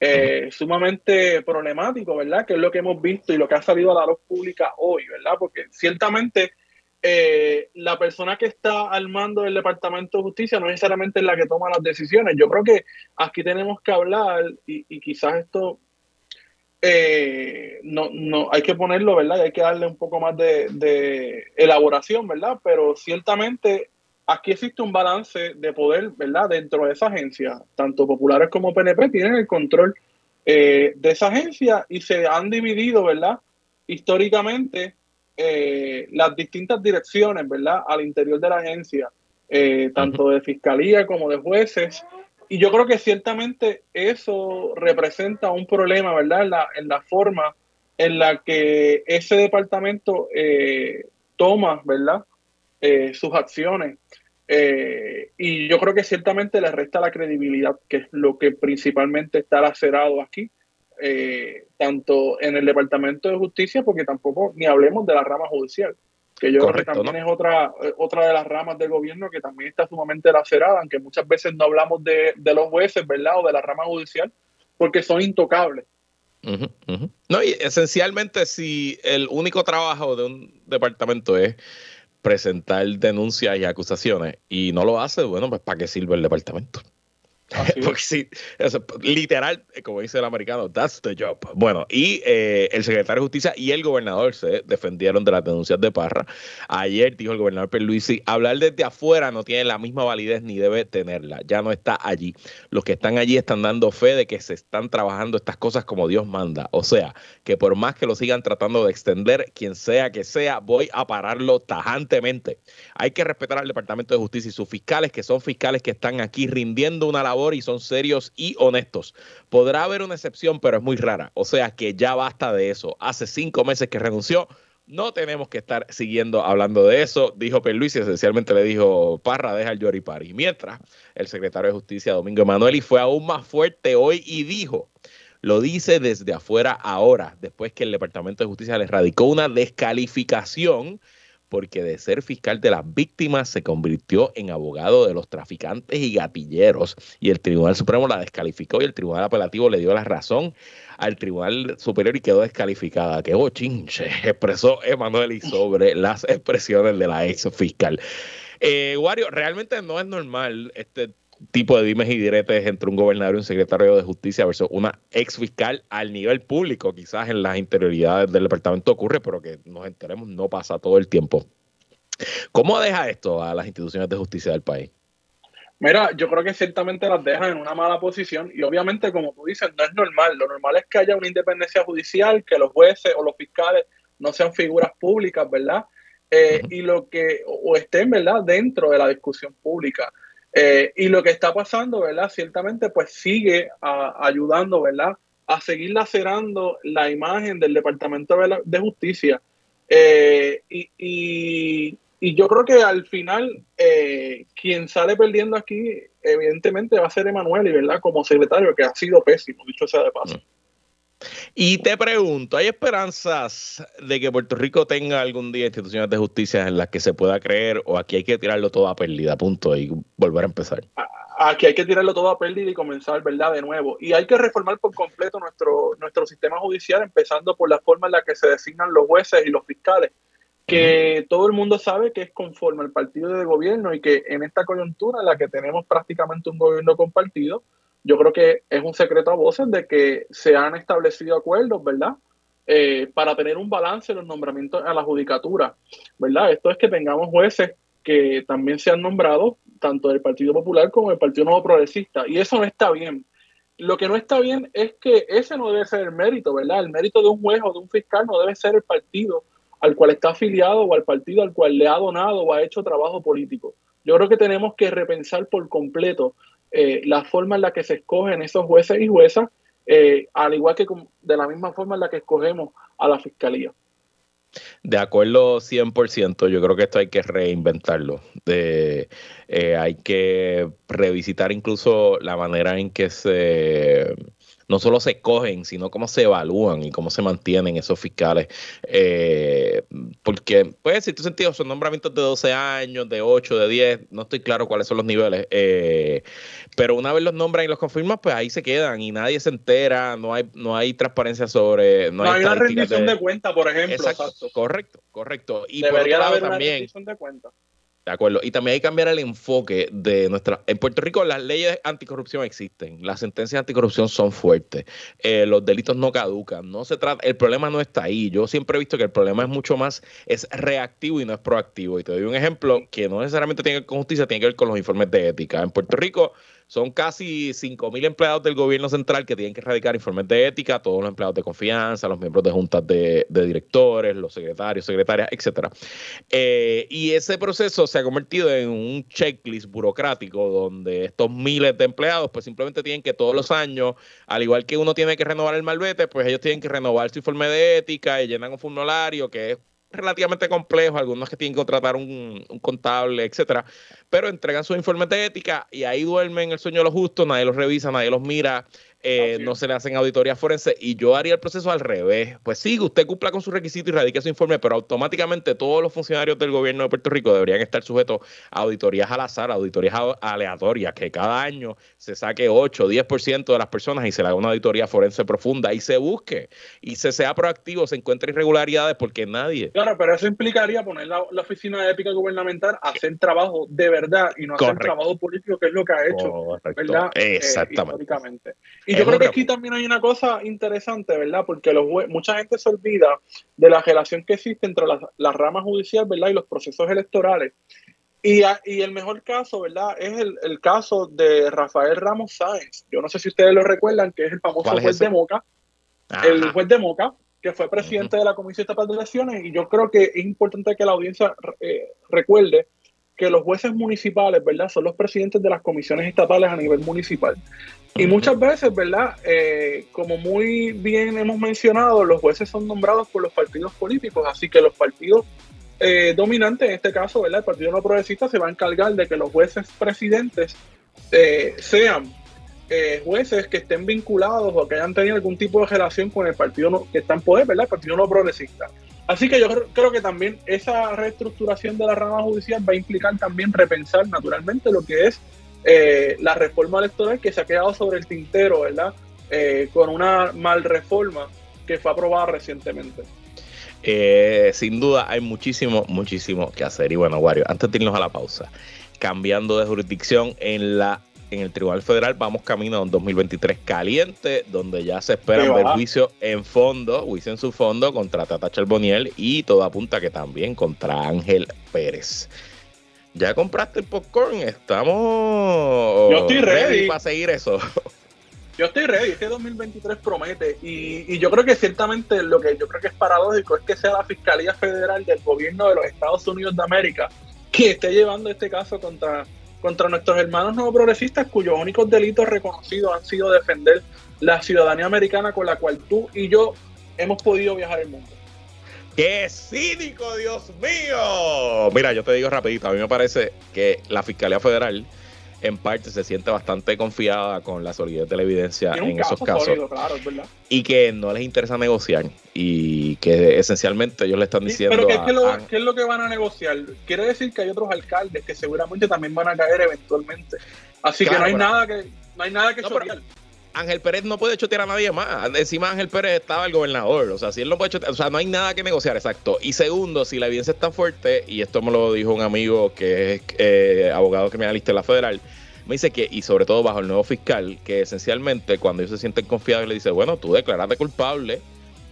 eh, sumamente problemático, ¿verdad? Que es lo que hemos visto y lo que ha salido a la luz pública hoy, ¿verdad? Porque ciertamente eh, la persona que está al mando del Departamento de Justicia no necesariamente es la que toma las decisiones. Yo creo que aquí tenemos que hablar y, y quizás esto eh, no, no, hay que ponerlo, ¿verdad? Y hay que darle un poco más de, elaboración, ¿verdad? Pero ciertamente aquí existe un balance de poder, ¿verdad? Dentro de esa agencia, tanto populares como PNP tienen el control eh, de esa agencia y se han dividido, ¿verdad? Históricamente, eh, las distintas direcciones, ¿verdad? Al interior de la agencia, tanto de fiscalía como de jueces y yo creo que ciertamente eso representa un problema, ¿verdad? En la, en la forma en la que ese departamento eh, toma, ¿verdad? Eh, sus acciones. Eh, y yo creo que ciertamente le resta la credibilidad, que es lo que principalmente está lacerado aquí, tanto en el Departamento de Justicia, porque tampoco ni hablemos de la rama judicial que yo creo que también es otra, eh, otra de las ramas del gobierno que también está sumamente lacerada, aunque muchas veces no hablamos de, los jueces, ¿verdad? O de la rama judicial, porque son intocables. No, y esencialmente si el único trabajo de un departamento es presentar denuncias y acusaciones y no lo hace, bueno, pues ¿para qué sirve el departamento? Porque sí, literal, como dice el americano, that's the job. Bueno, y eh, el secretario de Justicia y el gobernador se defendieron de las denuncias de Parra. Ayer dijo el gobernador Perluisi, hablar desde afuera no tiene la misma validez ni debe tenerla. Ya no está allí. Los que están allí están dando fe de que se están trabajando estas cosas como Dios manda. O sea, que por más que lo sigan tratando de extender, quien sea que sea, voy a pararlo tajantemente. Hay que respetar al Departamento de Justicia y sus fiscales, que son fiscales que están aquí rindiendo una labor y son serios y honestos. Podrá haber una excepción, pero es muy rara. O sea que ya basta de eso. Hace cinco meses que renunció. No tenemos que estar siguiendo hablando de eso, dijo Luis y esencialmente le dijo, Parra, deja el Yoripari. Mientras, el secretario de Justicia, Domingo Emanuel, y fue aún más fuerte hoy y dijo, lo dice desde afuera ahora, después que el Departamento de Justicia le radicó una descalificación porque de ser fiscal de las víctimas se convirtió en abogado de los traficantes y gatilleros y el Tribunal Supremo la descalificó y el Tribunal Apelativo le dio la razón al Tribunal Superior y quedó descalificada. ¡Qué bochinche! Expresó Emanuel sobre las expresiones de la ex fiscal. Eh, Wario, realmente no es normal este tipo de dimes y diretes entre un gobernador y un secretario de justicia versus una ex fiscal al nivel público, quizás en las interioridades del departamento ocurre, pero que nos enteremos no pasa todo el tiempo. ¿Cómo deja esto a las instituciones de justicia del país? Mira, yo creo que ciertamente las deja en una mala posición y obviamente, como tú dices, no es normal. Lo normal es que haya una independencia judicial, que los jueces o los fiscales no sean figuras públicas, ¿verdad? Eh, y lo que, o estén, ¿verdad?, dentro de la discusión pública. Eh, y lo que está pasando, ¿verdad? Ciertamente, pues sigue ayudando, ¿verdad? A seguir lacerando la imagen del Departamento de Justicia. Eh, y, yo creo que al final, eh, quien sale perdiendo aquí, evidentemente, va a ser Emanuel, y ¿verdad? Como secretario, que ha sido pésimo, dicho sea de paso. Y te pregunto, ¿hay esperanzas de que Puerto Rico tenga algún día instituciones de justicia en las que se pueda creer o aquí hay que tirarlo todo a pérdida, punto, y volver a empezar? Aquí hay que tirarlo todo a pérdida y comenzar, ¿verdad? De nuevo. Y hay que reformar por completo nuestro, nuestro sistema judicial, empezando por la forma en la que se designan los jueces y los fiscales, que todo el mundo sabe que es conforme al partido de gobierno y que en esta coyuntura en la que tenemos prácticamente un gobierno compartido, yo creo que es un secreto a voces de que se han establecido acuerdos, ¿verdad? Eh, para tener un balance en los nombramientos a la judicatura, ¿verdad? Esto es que tengamos jueces que también sean nombrados, tanto del Partido Popular como del Partido Nuevo Progresista, y eso no está bien. Lo que no está bien es que ese no debe ser el mérito, ¿verdad? El mérito de un juez o de un fiscal no debe ser el partido al cual está afiliado o al partido al cual le ha donado o ha hecho trabajo político. Yo creo que tenemos que repensar por completo eh, la forma en la que se escogen esos jueces y juezas, eh, al igual que de la misma forma en la que escogemos a la fiscalía. De acuerdo 100%, yo creo que esto hay que reinventarlo. De, eh, hay que revisitar incluso la manera en que se no solo se cogen, sino cómo se evalúan y cómo se mantienen esos fiscales. Eh, porque, pues, si tu sentido son nombramientos de 12 años, de 8, de 10, no estoy claro cuáles son los niveles. Eh, pero una vez los nombran y los confirman, pues ahí se quedan y nadie se entera, no hay, no hay transparencia sobre. No, hay, una rendición de, cuenta, por ejemplo. Exacto, correcto, correcto. Y Debería por haber también, una rendición de cuenta. De acuerdo. Y también hay que cambiar el enfoque de nuestra. En Puerto Rico las leyes anticorrupción existen, las sentencias anticorrupción son fuertes, eh, los delitos no caducan. No se trata, el problema no está ahí. Yo siempre he visto que el problema es mucho más es reactivo y no es proactivo. Y te doy un ejemplo que no necesariamente tiene que ver con justicia, tiene que ver con los informes de ética. En Puerto Rico son casi 5.000 empleados del gobierno central que tienen que erradicar informes de ética, todos los empleados de confianza, los miembros de juntas de, directores, los secretarios, secretarias, etcétera. Eh, y ese proceso se ha convertido en un checklist burocrático donde estos miles de empleados pues simplemente tienen que todos los años, al igual que uno tiene que renovar el malvete, pues ellos tienen que renovar su informe de ética y llenan un formulario que es relativamente complejo, algunos que tienen que contratar un, contable, etcétera, pero entregan sus informes de ética y ahí duermen el sueño de los justos, nadie los revisa, nadie los mira. Eh, no se le hacen auditorías forenses y yo haría el proceso al revés. Pues sí, usted cumpla con su requisito y radique su informe, pero automáticamente todos los funcionarios del gobierno de Puerto Rico deberían estar sujetos a auditorías al azar, auditorías aleatorias, que cada año se saque 8 o 10% de las personas y se le haga una auditoría forense profunda y se busque y se sea proactivo, se encuentre irregularidades porque nadie. Claro, pero eso implicaría poner la, oficina de ética gubernamental a hacer trabajo de verdad y no hacer trabajo político, que es lo que ha hecho, ¿verdad? Eh, Exactamente. Y yo creo que aquí también hay una cosa interesante, ¿verdad? Porque los mucha gente se olvida de la relación que existe entre la, la rama judicial, ¿verdad? Y los procesos electorales. Y, y, el mejor caso, ¿verdad? Es el, el, caso de Rafael Ramos Sáenz. Yo no sé si ustedes lo recuerdan, que es el famoso juez de Moca. El juez de Moca, que fue presidente de la Comisión Estatal de Elecciones. Y yo creo que es importante que la audiencia eh, recuerde que los jueces municipales, ¿verdad? Son los presidentes de las comisiones estatales a nivel municipal. Y muchas veces, ¿verdad? Eh, como muy bien hemos mencionado, los jueces son nombrados por los partidos políticos, así que los partidos eh, dominantes, en este caso, ¿verdad? El Partido No Progresista se va a encargar de que los jueces presidentes eh, sean jueces que estén vinculados o que hayan tenido algún tipo de relación con el partido que está en poder, ¿verdad? El Partido No Progresista. Así que yo creo, que también esa reestructuración de la rama judicial va a implicar también repensar naturalmente lo que es eh, la reforma electoral que se ha quedado sobre el tintero, ¿verdad? Eh, con una mal reforma que fue aprobada recientemente. Eh, sin duda hay muchísimo, muchísimo que hacer. Y bueno, Wario, antes de irnos a la pausa, cambiando de jurisdicción en la en el Tribunal Federal vamos camino a un 2023 caliente, donde ya se espera ver juicio en fondo, juicio en su fondo contra Tata Charboniel y todo apunta que también contra Ángel Pérez. ¿Ya compraste el popcorn? Estamos yo estoy ready. para seguir eso. Yo estoy ready, este 2023 promete y, y, yo creo que ciertamente lo que yo creo que es paradójico es que sea la Fiscalía Federal del gobierno de los Estados Unidos de América que esté llevando este caso contra contra nuestros hermanos no progresistas cuyos únicos delitos reconocidos han sido defender la ciudadanía americana con la cual tú y yo hemos podido viajar el mundo. ¡Qué cínico, Dios mío! Mira, yo te digo rapidito, a mí me parece que la Fiscalía Federal en parte se siente bastante confiada con la solidez de la evidencia en esos casos. y que no les interesa negociar y que esencialmente ellos le están diciendo. pero ¿qué, es lo, ¿qué, es lo, que van a negociar? Quiere decir que hay otros alcaldes que seguramente también van a caer eventualmente. Así que no hay nada que no hay nada que Ángel Pérez no puede chotear a nadie más. Encima Ángel Pérez estaba el gobernador. O sea, si él no puede chotear, o sea, no hay nada que negociar, exacto. Y segundo, si la evidencia es tan fuerte, y esto me lo dijo un amigo que es eh, abogado criminalista de la federal, me dice que, y sobre todo bajo el nuevo fiscal, que esencialmente cuando ellos se sienten confiados, le dice, bueno, tú declaraste culpable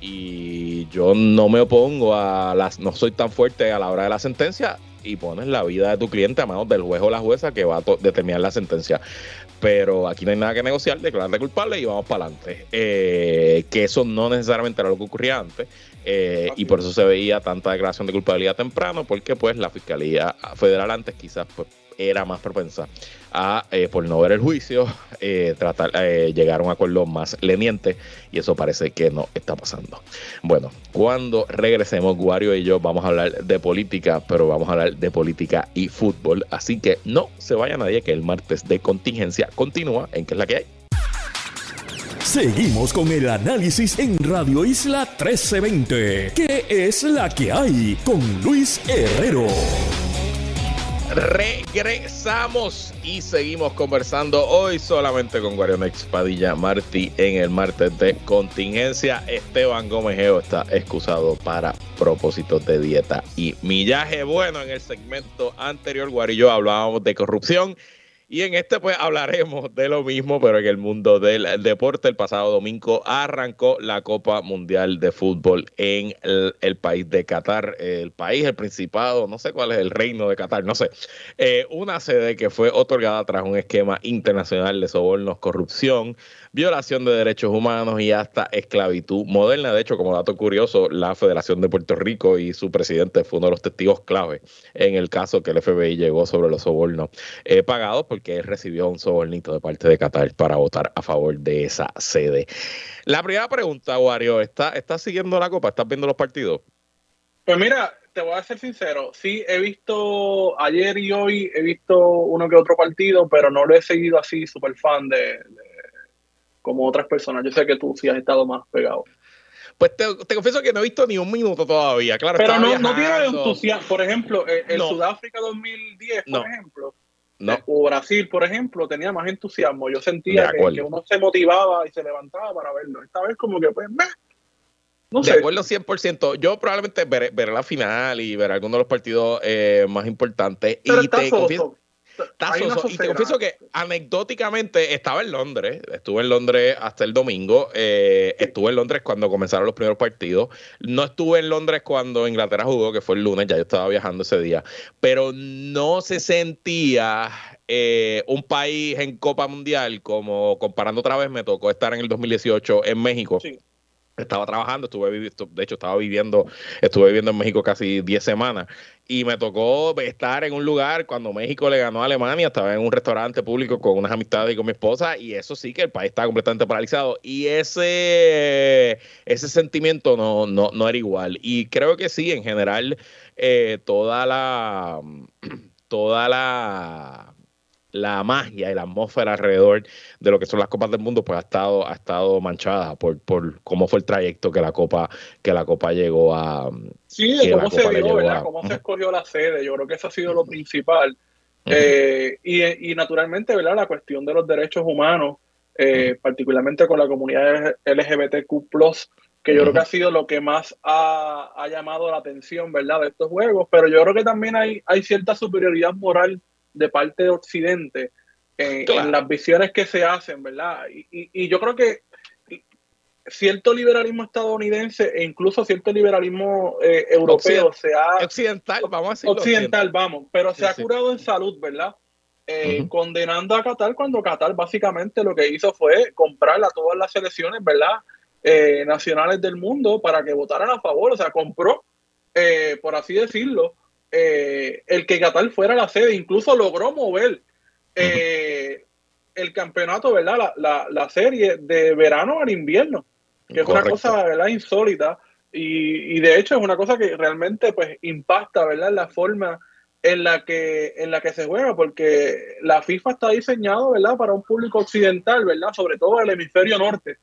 y yo no me opongo a las, no soy tan fuerte a la hora de la sentencia, y pones la vida de tu cliente a manos del juez o la jueza que va a determinar la sentencia. Pero aquí no hay nada que negociar, declararte culpable y vamos para adelante. Eh, que eso no necesariamente era lo que ocurría antes. Eh, y por eso se veía tanta declaración de culpabilidad temprano, porque pues la Fiscalía Federal antes quizás pues, era más propensa a, eh, por no ver el juicio, eh, tratar eh, llegar a un acuerdo más leniente y eso parece que no está pasando. Bueno, cuando regresemos, Guario y yo vamos a hablar de política, pero vamos a hablar de política y fútbol, así que no se vaya nadie que el martes de contingencia continúa en que es la que hay. Seguimos con el análisis en Radio Isla 1320. ¿Qué es la que hay? Con Luis Herrero. Regresamos y seguimos conversando hoy solamente con Guarionex Padilla Martí en el martes de contingencia. Esteban Gómez está excusado para propósitos de dieta y millaje. Bueno, en el segmento anterior, Guarillo hablábamos de corrupción y en este pues hablaremos de lo mismo, pero en el mundo del deporte. El pasado domingo arrancó la Copa Mundial de Fútbol en el, país de Qatar. El país, el Principado, no sé cuál es el reino de Qatar, no sé. Eh, una sede que fue otorgada tras un esquema internacional de sobornos, corrupción, violación de derechos humanos y hasta esclavitud moderna. De hecho, como dato curioso, la Federación de Puerto Rico y su presidente fue uno de los testigos clave en el caso que el FBI llegó sobre los sobornos eh, pagados porque él recibió un sobornito de parte de Qatar para votar a favor de esa sede. La primera pregunta, Wario, ¿estás está siguiendo la copa? ¿Estás viendo los partidos? Pues mira, te voy a ser sincero, sí he visto ayer y hoy, he visto uno que otro partido, pero no lo he seguido así súper fan de como otras personas. Yo sé que tú sí has estado más pegado. Pues te, confieso que no he visto ni un minuto todavía, claro. Pero no, no tiene entusiasmo. Por ejemplo, eh, el, Sudáfrica 2010, por ejemplo, no. O Brasil, por ejemplo, tenía más entusiasmo. Yo sentía que, uno se motivaba y se levantaba para verlo. Esta vez como que, pues, no sé. De acuerdo 100%. Yo probablemente veré, la final y veré algunos de los partidos eh, más importantes. y te confieso, y te confieso que anecdóticamente estaba en Londres, estuve en Londres hasta el domingo, eh, estuve en Londres cuando comenzaron los primeros partidos, no estuve en Londres cuando Inglaterra jugó, que fue el lunes, ya yo estaba viajando ese día, pero no se sentía eh, un país en Copa Mundial como comparando otra vez, me tocó estar en el 2018 en México. Sí estaba trabajando, estuve de hecho estaba viviendo, estuve viviendo en México casi 10 semanas. Y me tocó estar en un lugar cuando México le ganó a Alemania, estaba en un restaurante público con unas amistades y con mi esposa y eso sí que el país estaba completamente paralizado. Y ese, ese sentimiento no, no, no era igual. Y creo que sí, en general eh, toda la toda la la magia y la atmósfera alrededor de lo que son las copas del mundo pues ha estado ha estado manchada por, por cómo fue el trayecto que la copa que la copa llegó a sí de cómo se dio verdad cómo se escogió la sede yo creo que eso ha sido lo principal. Eh, y, y, naturalmente verdad la cuestión de los derechos humanos eh, particularmente con la comunidad LGBTQ que yo creo que ha sido lo que más ha, ha, llamado la atención verdad de estos juegos. Pero yo creo que también hay hay cierta superioridad moral de parte de Occidente en, las visiones que se hacen, ¿verdad? Y, yo creo que cierto liberalismo estadounidense e incluso cierto liberalismo eh, europeo se ha... Occidental, vamos a decirlo. Occidental, vamos, pero se ha curado en salud, ¿verdad? Eh, condenando a Qatar cuando Qatar básicamente lo que hizo fue comprar a todas las selecciones, ¿verdad? Eh, nacionales del mundo para que votaran a favor, o sea, compró, por así decirlo, eh, el que Qatar fuera la sede, incluso logró mover eh, el campeonato, ¿verdad? La, serie de verano al invierno, que es una cosa, ¿verdad? Insólita. Y, de hecho es una cosa que realmente pues impacta, ¿verdad? La forma en la que en la que se juega, porque la FIFA está diseñado, ¿verdad? Para un público occidental, ¿verdad? Sobre todo el hemisferio norte,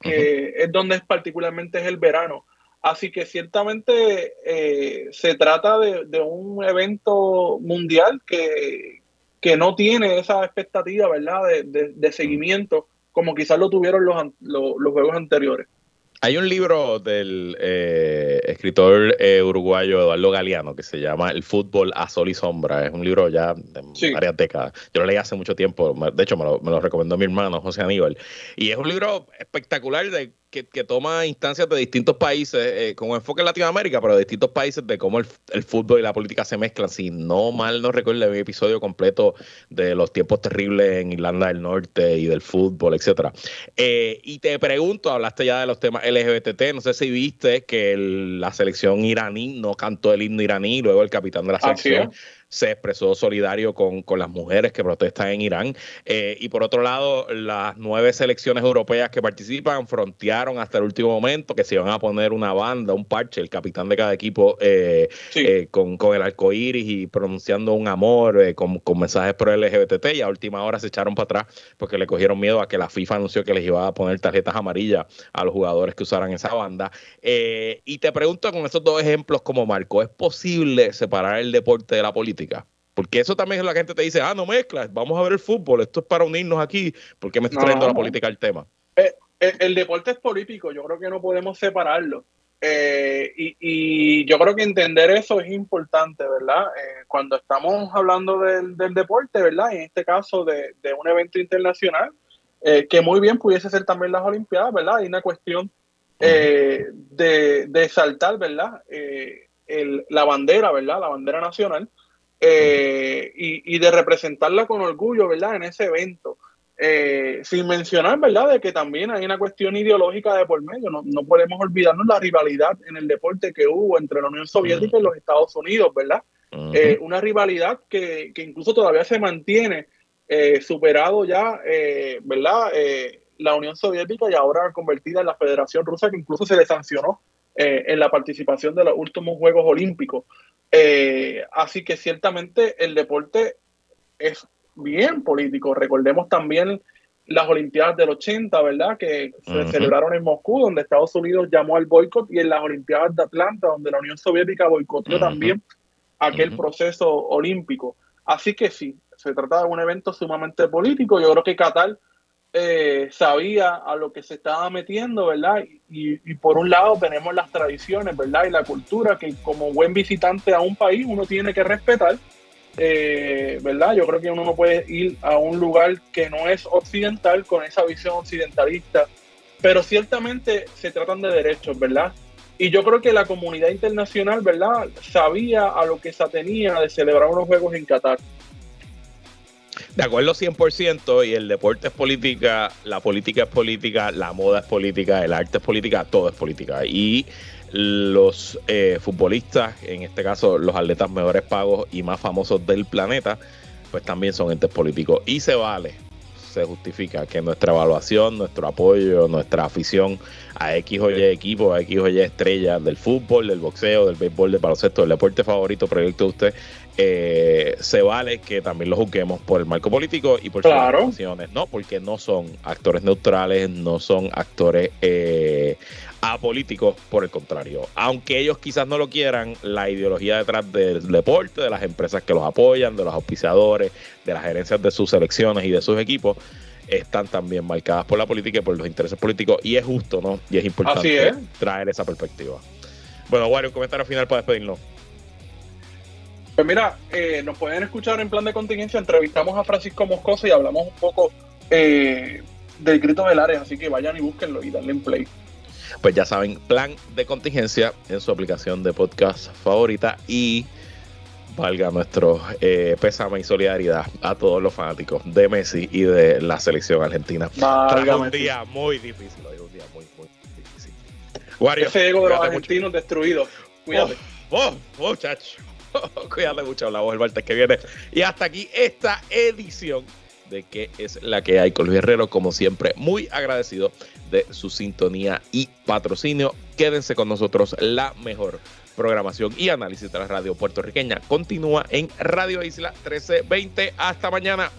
que es donde es particularmente es el verano. Así que ciertamente eh, se trata de, un evento mundial que, que, no tiene esa expectativa, ¿verdad?, de, seguimiento como quizás lo tuvieron los, los, juegos anteriores. Hay un libro del eh, escritor eh, uruguayo Eduardo Galeano que se llama El fútbol a sol y sombra. Es un libro ya de varias décadas. Yo lo leí hace mucho tiempo. De hecho, me lo, me lo recomendó mi hermano José Aníbal. Y es un libro espectacular de que, toma instancias de distintos países, eh, con enfoque en Latinoamérica, pero de distintos países, de cómo el, fútbol y la política se mezclan. Si no mal no recuerdo mi episodio completo de los tiempos terribles en Irlanda del Norte y del fútbol, etcétera. Eh, y te pregunto, hablaste ya de los temas LGBT, no sé si viste que la selección iraní no cantó el himno iraní, luego el capitán de la selección se expresó solidario con, las mujeres que protestan en Irán. Eh, y por otro lado, las nueve selecciones europeas que participan frontearon hasta el último momento que se iban a poner una banda, un parche, el capitán de cada equipo eh, eh, con, el arco iris y pronunciando un amor con, mensajes pro LGBT. Y a última hora se echaron para atrás porque le cogieron miedo a que la FIFA anunció que les iba a poner tarjetas amarillas a los jugadores que usaran esa banda. y te pregunto con estos dos ejemplos como marco, ¿es posible separar el deporte de la política? Porque eso también es la gente te dice, ah, no mezclas, vamos a ver el fútbol, esto es para unirnos aquí, ¿por qué me está trayendo la política al tema? Eh, eh, el, deporte es político, yo creo que no podemos separarlo. Eh, y, yo creo que entender eso es importante, ¿verdad? cuando estamos hablando del, deporte, ¿verdad? En este caso de, un evento internacional, que muy bien pudiese ser también las Olimpiadas, ¿verdad? Hay una cuestión de, de, saltar, ¿verdad? la bandera, ¿verdad? La bandera nacional eh, y, de representarla con orgullo, ¿verdad? En ese evento. Eh, sin mencionar, ¿verdad?, de que también hay una cuestión ideológica de por medio. No, no, podemos olvidarnos la rivalidad en el deporte que hubo entre la Unión Soviética y los Estados Unidos, ¿verdad? Eh, una rivalidad que, que, incluso todavía se mantiene superado ya, ¿verdad? la Unión Soviética y ahora convertida en la Federación Rusa, que incluso se le sancionó en la participación de los últimos Juegos Olímpicos. Eh, así que ciertamente el deporte es bien político. Recordemos también las Olimpiadas del 80, ¿verdad? Que se celebraron en Moscú, donde Estados Unidos llamó al boicot, y en las Olimpiadas de Atlanta, donde la Unión Soviética boicoteó también aquel proceso olímpico. Así que sí, se trata de un evento sumamente político. Yo creo que Qatar eh, sabía a lo que se estaba metiendo, ¿verdad? Y, por un lado tenemos las tradiciones, ¿verdad? Y la cultura que como buen visitante a un país uno tiene que respetar eh, ¿verdad? Yo creo que uno no puede ir a un lugar que no es occidental con esa visión occidentalista, pero ciertamente se tratan de derechos, ¿verdad? Y yo creo que la comunidad internacional, ¿verdad? Sabía a lo que se tenía de celebrar unos juegos en Qatar. De acuerdo 100%, y el deporte es política, la política es política, la moda es política, el arte es política, todo es política. Y los eh, futbolistas, en este caso los atletas mejores pagos y más famosos del planeta, pues también son entes políticos. Y se vale, se justifica que nuestra evaluación, nuestro apoyo, nuestra afición a X o Y equipo, a X o Y estrellas del fútbol, del boxeo, del béisbol, del baloncesto, del deporte favorito, proyecto de usted, eh, se vale que también lo juzguemos por el marco político y por sus sus ¿no? Porque no son actores neutrales, no son actores eh, a políticos, por el contrario. Aunque ellos quizás no lo quieran, la ideología detrás del deporte, de las empresas que los apoyan, de los auspiciadores, de las gerencias de sus selecciones y de sus equipos, están también marcadas por la política y por los intereses políticos. Y es justo, ¿no? Y es importante traer esa perspectiva. Bueno, Wario, un comentario final para despedirnos. Pues mira, eh, nos pueden escuchar en plan de contingencia. Entrevistamos a Francisco Moscoso y hablamos un poco eh, del grito del área. Así que vayan y búsquenlo y denle en play pues ya saben, plan de contingencia en su aplicación de podcast favorita y valga nuestro eh, pésame y solidaridad a todos los fanáticos de Messi y de la selección argentina. un día muy difícil, hoy un día muy, muy difícil. Wario, Ese ego de los argentinos destruidos. Cuídate. Oh, oh, muchacho. cuídate mucho, la voz del martes que viene. Y hasta aquí esta edición de que es la que hay con Luis Herrero, como siempre, muy agradecido de su sintonía y patrocinio. Quédense con nosotros, la mejor programación y análisis de la radio puertorriqueña continúa en Radio Isla 1320. Hasta mañana.